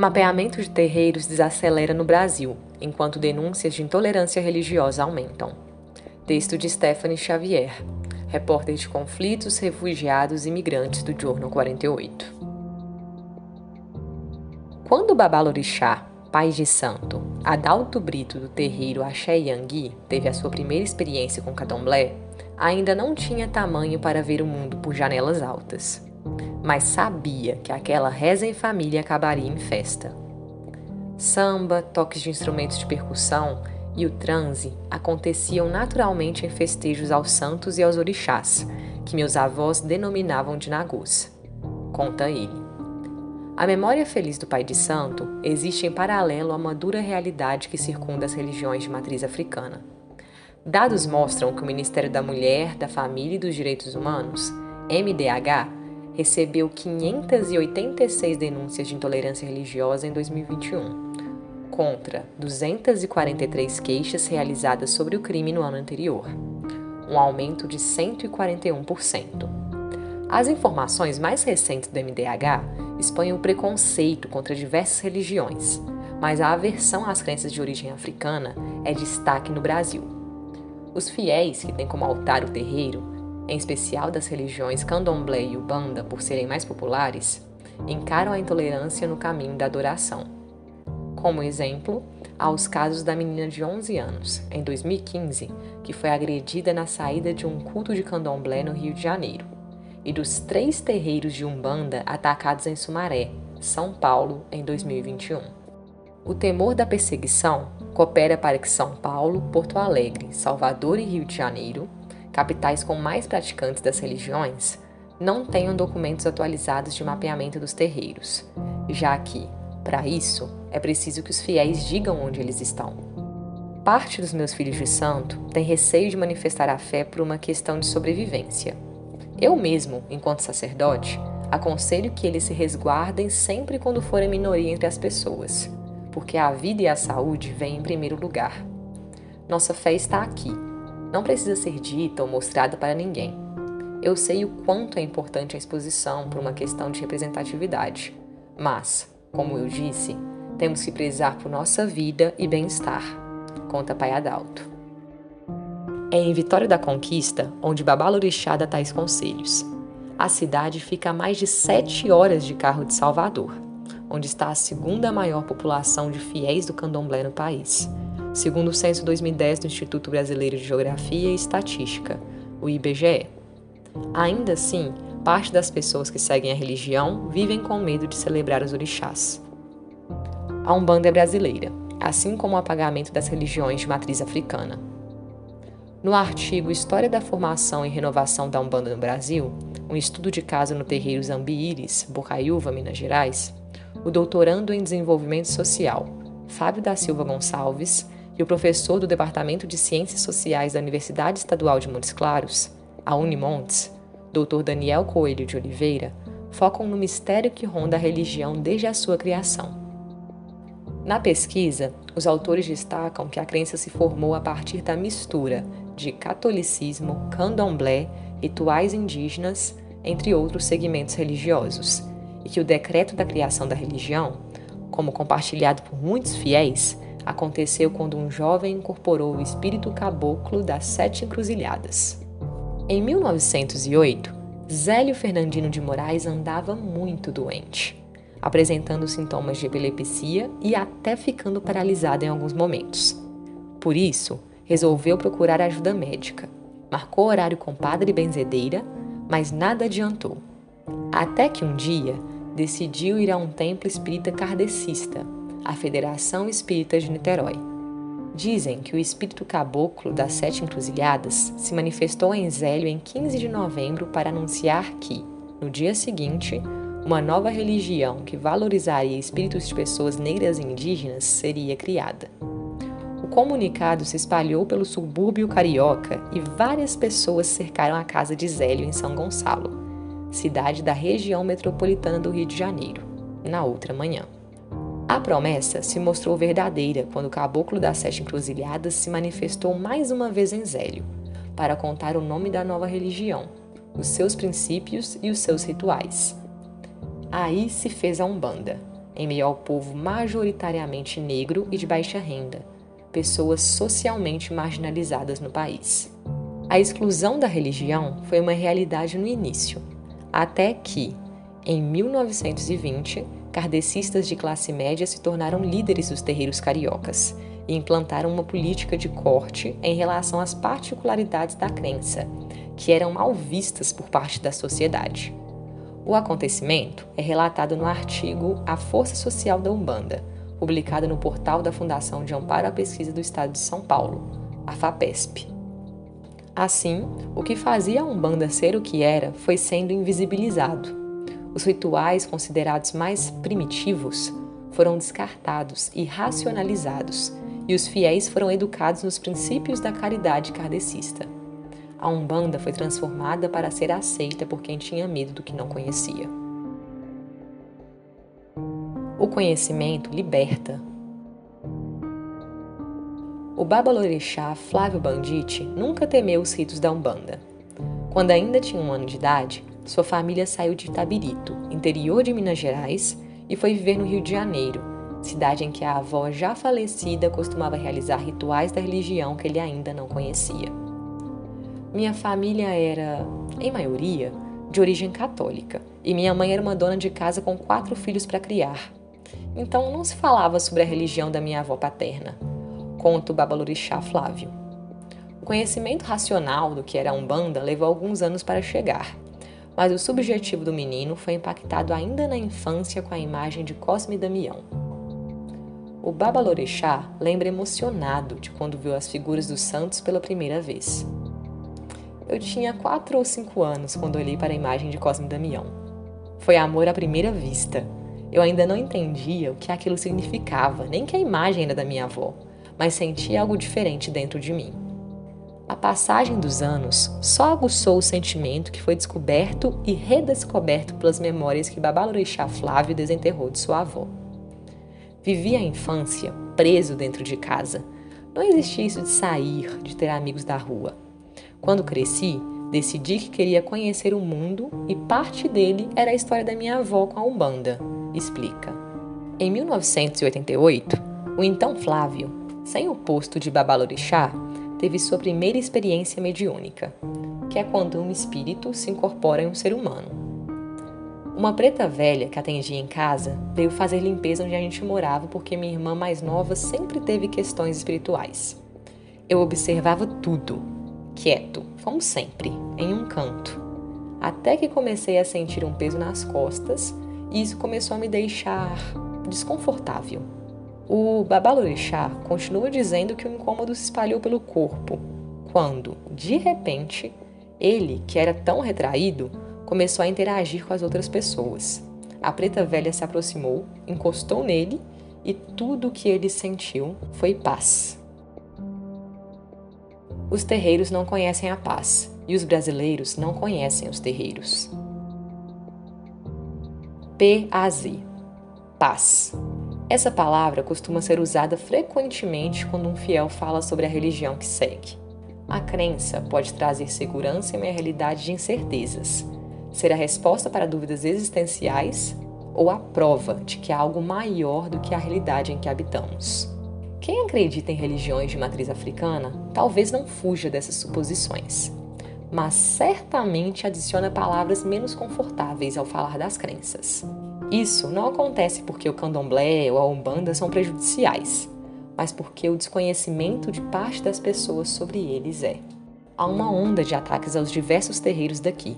Mapeamento de terreiros desacelera no Brasil, enquanto denúncias de intolerância religiosa aumentam. Texto de Stephanie Xavier, repórter de conflitos, refugiados e imigrantes do Jornal 48. Quando Babalorixá, pai de santo, Adalto Brito do terreiro Axé Yangui teve a sua primeira experiência com candomblé, ainda não tinha tamanho para ver o mundo por janelas altas. Mas sabia que aquela reza em família acabaria em festa. Samba, toques de instrumentos de percussão e o transe aconteciam naturalmente em festejos aos santos e aos orixás, que meus avós denominavam de nagôs. Conta ele. A memória feliz do Pai de Santo existe em paralelo a uma dura realidade que circunda as religiões de matriz africana. Dados mostram que o Ministério da Mulher, da Família e dos Direitos Humanos, MDH, recebeu 586 denúncias de intolerância religiosa em 2021, contra 243 queixas realizadas sobre o crime no ano anterior, um aumento de 141%. As informações mais recentes do MDH expõem o preconceito contra diversas religiões, mas a aversão às crenças de origem africana é destaque no Brasil. Os fiéis, que têm como altar o terreiro, em especial das religiões candomblé e ubanda por serem mais populares, encaram a intolerância no caminho da adoração. Como exemplo, há os casos da menina de 11 anos, em 2015, que foi agredida na saída de um culto de candomblé no Rio de Janeiro e dos três terreiros de Umbanda atacados em Sumaré, São Paulo, em 2021. O temor da perseguição coopera para que São Paulo, Porto Alegre, Salvador e Rio de Janeiro, capitais com mais praticantes das religiões, não tenham documentos atualizados de mapeamento dos terreiros, já que, para isso, é preciso que os fiéis digam onde eles estão. Parte dos meus filhos de santo tem receio de manifestar a fé por uma questão de sobrevivência eu mesmo, enquanto sacerdote, aconselho que eles se resguardem sempre quando forem minoria entre as pessoas, porque a vida e a saúde vêm em primeiro lugar. Nossa fé está aqui, não precisa ser dita ou mostrada para ninguém. Eu sei o quanto é importante a exposição por uma questão de representatividade, mas, como eu disse, temos que prezar por nossa vida e bem-estar, conta Pai Adalto. É em Vitória da Conquista onde Babalorixá dá tais conselhos. A cidade fica a mais de sete horas de carro de Salvador, onde está a segunda maior população de fiéis do candomblé no país, segundo o censo 2010 do Instituto Brasileiro de Geografia e Estatística, o IBGE. Ainda assim, parte das pessoas que seguem a religião vivem com medo de celebrar os orixás. A Umbanda é brasileira, assim como o apagamento das religiões de matriz africana. No artigo História da Formação e Renovação da Umbanda no Brasil, um estudo de caso no terreiro Zambiires, Bocaiúva, Minas Gerais, o doutorando em Desenvolvimento Social, Fábio da Silva Gonçalves, e o professor do Departamento de Ciências Sociais da Universidade Estadual de Montes Claros, a Unimontes, Dr. Daniel Coelho de Oliveira, focam no mistério que ronda a religião desde a sua criação. Na pesquisa, os autores destacam que a crença se formou a partir da mistura de catolicismo, candomblé, rituais indígenas, entre outros segmentos religiosos, e que o decreto da criação da religião, como compartilhado por muitos fiéis, aconteceu quando um jovem incorporou o espírito caboclo das Sete Encruzilhadas. Em 1908, Zélio Fernandino de Moraes andava muito doente, apresentando sintomas de epilepsia e até ficando paralisado em alguns momentos. Por isso, resolveu procurar ajuda médica. Marcou horário com padre benzedeira, mas nada adiantou. Até que um dia decidiu ir a um templo espírita kardecista, a Federação Espírita de Niterói. Dizem que o espírito caboclo das Sete Encruzilhadas se manifestou em Zélio em 15 de novembro para anunciar que, no dia seguinte, uma nova religião que valorizaria espíritos de pessoas negras e indígenas seria criada comunicado se espalhou pelo subúrbio carioca e várias pessoas cercaram a casa de Zélio em São Gonçalo, cidade da região metropolitana do Rio de Janeiro, na outra manhã. A promessa se mostrou verdadeira quando o caboclo das Sete Encruzilhadas se manifestou mais uma vez em Zélio, para contar o nome da nova religião, os seus princípios e os seus rituais. Aí se fez a Umbanda, em meio ao povo majoritariamente negro e de baixa renda, pessoas socialmente marginalizadas no país. A exclusão da religião foi uma realidade no início, até que, em 1920, kardecistas de classe média se tornaram líderes dos terreiros cariocas e implantaram uma política de corte em relação às particularidades da crença, que eram mal vistas por parte da sociedade. O acontecimento é relatado no artigo A Força Social da Umbanda, publicado no portal da Fundação de Amparo à Pesquisa do Estado de São Paulo, a FAPESP. Assim, o que fazia a Umbanda ser o que era foi sendo invisibilizado. Os rituais considerados mais primitivos foram descartados e racionalizados, e os fiéis foram educados nos princípios da caridade kardecista a Umbanda foi transformada para ser aceita por quem tinha medo do que não conhecia. O conhecimento liberta. O Babalorixá Flávio Bandite nunca temeu os ritos da Umbanda. Quando ainda tinha um ano de idade, sua família saiu de Itabirito, interior de Minas Gerais, e foi viver no Rio de Janeiro, cidade em que a avó já falecida costumava realizar rituais da religião que ele ainda não conhecia. Minha família era, em maioria, de origem católica e minha mãe era uma dona de casa com quatro filhos para criar. Então não se falava sobre a religião da minha avó paterna, conta o babalorixá Flávio. O conhecimento racional do que era a Umbanda levou alguns anos para chegar, mas o subjetivo do menino foi impactado ainda na infância com a imagem de Cosme e Damião. O babalorixá lembra emocionado de quando viu as figuras dos santos pela primeira vez. Eu tinha quatro ou cinco anos quando olhei para a imagem de Cosme Damião. Foi amor à primeira vista. Eu ainda não entendia o que aquilo significava, nem que a imagem era da minha avó, mas sentia algo diferente dentro de mim. A passagem dos anos só aguçou o sentimento que foi descoberto e redescoberto pelas memórias que Babalorixá Flávio desenterrou de sua avó. Vivia a infância preso dentro de casa. Não existia isso de sair, de ter amigos da rua. Quando cresci, decidi que queria conhecer o mundo e parte dele era a história da minha avó com a Umbanda, explica. Em 1988, o então Flávio, sem o posto de babalorixá, teve sua primeira experiência mediúnica, que é quando um espírito se incorpora em um ser humano. Uma preta velha que atendia em casa veio fazer limpeza onde a gente morava porque minha irmã mais nova sempre teve questões espirituais. Eu observava tudo, quieto, como sempre, em um canto. Até que comecei a sentir um peso nas costas e isso começou a me deixar desconfortável. O Babalorixá continua dizendo que o incômodo se espalhou pelo corpo, quando, de repente, ele, que era tão retraído, começou a interagir com as outras pessoas. A preta velha se aproximou, encostou nele e tudo o que ele sentiu foi paz. Os terreiros não conhecem a paz e os brasileiros não conhecem os terreiros. P-A-Z Paz. Essa palavra costuma ser usada frequentemente quando um fiel fala sobre a religião que segue. A crença pode trazer segurança em uma realidade de incertezas, ser a resposta para dúvidas existenciais ou a prova de que há algo maior do que a realidade em que habitamos. Quem acredita em religiões de matriz africana talvez não fuja dessas suposições, mas certamente adiciona palavras menos confortáveis ao falar das crenças. Isso não acontece porque o candomblé ou a umbanda são prejudiciais, mas porque o desconhecimento de parte das pessoas sobre eles é. Há uma onda de ataques aos diversos terreiros daqui,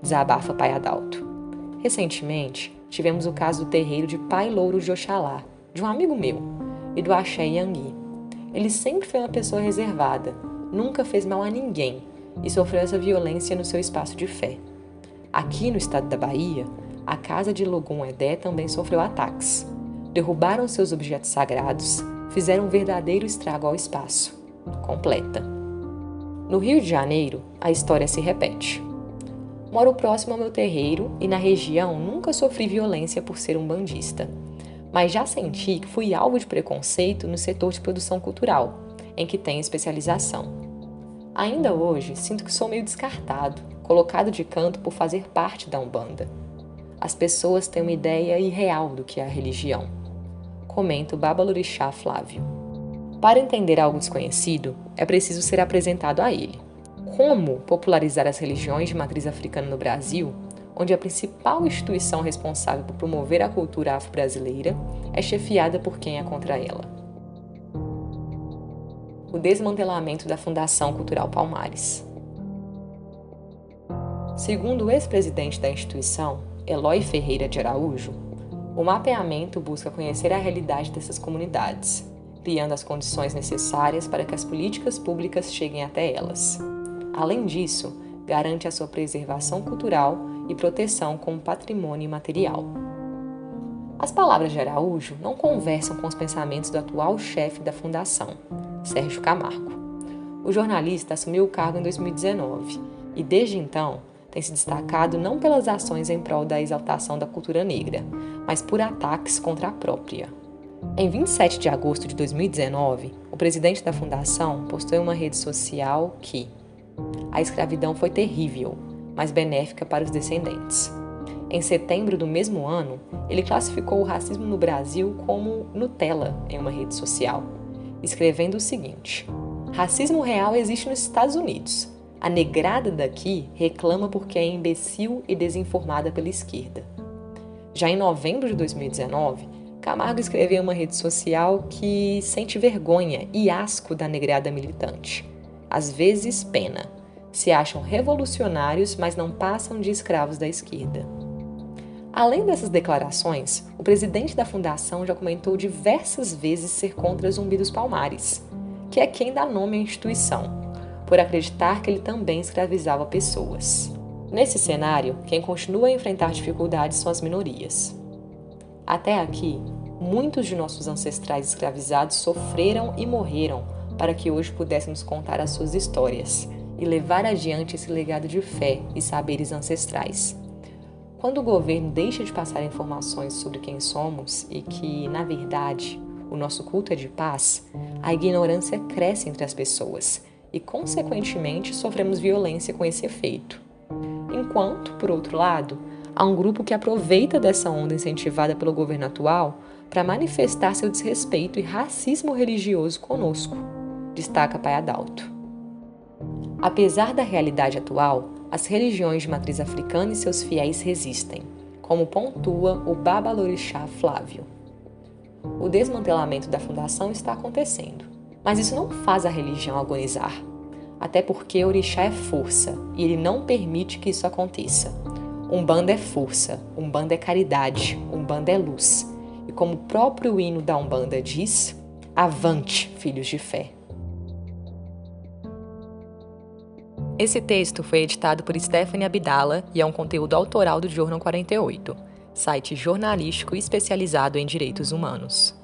desabafa Pai Adalto. Recentemente, tivemos o caso do terreiro de Pai Louro de Oxalá, de um amigo meu, e do Axé Yangui. Ele sempre foi uma pessoa reservada, nunca fez mal a ninguém e sofreu essa violência no seu espaço de fé. Aqui no estado da Bahia, a casa de Logum Edé também sofreu ataques. Derrubaram seus objetos sagrados, fizeram um verdadeiro estrago ao espaço. Completa. No Rio de Janeiro, a história se repete. Moro próximo ao meu terreiro e na região nunca sofri violência por ser um bandista mas já senti que fui alvo de preconceito no setor de produção cultural, em que tenho especialização. Ainda hoje, sinto que sou meio descartado, colocado de canto por fazer parte da Umbanda. As pessoas têm uma ideia irreal do que é a religião. Comenta o Babalorixá Flávio. Para entender algo desconhecido, é preciso ser apresentado a ele. Como popularizar as religiões de matriz africana no Brasil, onde a principal instituição responsável por promover a cultura afro-brasileira é chefiada por quem é contra ela? O desmantelamento da Fundação Cultural Palmares. Segundo o ex-presidente da instituição, Eloy Ferreira de Araújo, o mapeamento busca conhecer a realidade dessas comunidades, criando as condições necessárias para que as políticas públicas cheguem até elas. Além disso, garante a sua preservação cultural e proteção como patrimônio imaterial. As palavras de Araújo não conversam com os pensamentos do atual chefe da fundação, Sérgio Camargo. O jornalista assumiu o cargo em 2019 e, desde então, tem se destacado não pelas ações em prol da exaltação da cultura negra, mas por ataques contra a própria. Em 27 de agosto de 2019, o presidente da fundação postou em uma rede social que a escravidão foi terrível, mas benéfica para os descendentes. Em setembro do mesmo ano, ele classificou o racismo no Brasil como Nutella em uma rede social, escrevendo o seguinte: Racismo real existe nos Estados Unidos, a negrada daqui reclama porque é imbecil e desinformada pela esquerda. Já em novembro de 2019, Camargo escreveu em uma rede social que sente vergonha e asco da negrada militante. Às vezes, pena. Se acham revolucionários, mas não passam de escravos da esquerda. Além dessas declarações, o presidente da fundação já comentou diversas vezes ser contra Zumbi dos Palmares, que é quem dá nome à instituição por acreditar que ele também escravizava pessoas. Nesse cenário, quem continua a enfrentar dificuldades são as minorias. Até aqui, muitos de nossos ancestrais escravizados sofreram e morreram para que hoje pudéssemos contar as suas histórias e levar adiante esse legado de fé e saberes ancestrais. Quando o governo deixa de passar informações sobre quem somos e que, na verdade, o nosso culto é de paz, a ignorância cresce entre as pessoas e, consequentemente, sofremos violência com esse efeito. Enquanto, por outro lado, há um grupo que aproveita dessa onda incentivada pelo governo atual para manifestar seu desrespeito e racismo religioso conosco, destaca Pai Adalto. Apesar da realidade atual, as religiões de matriz africana e seus fiéis resistem, como pontua o Babalorixá Flávio. O desmantelamento da fundação está acontecendo, mas isso não faz a religião agonizar. Até porque Orixá é força e ele não permite que isso aconteça. Umbanda é força, Umbanda é caridade, Umbanda é luz. E como o próprio hino da Umbanda diz, avante, filhos de fé. Esse texto foi editado por Stephanie Abdala e é um conteúdo autoral do Jornal 48, site jornalístico especializado em direitos humanos.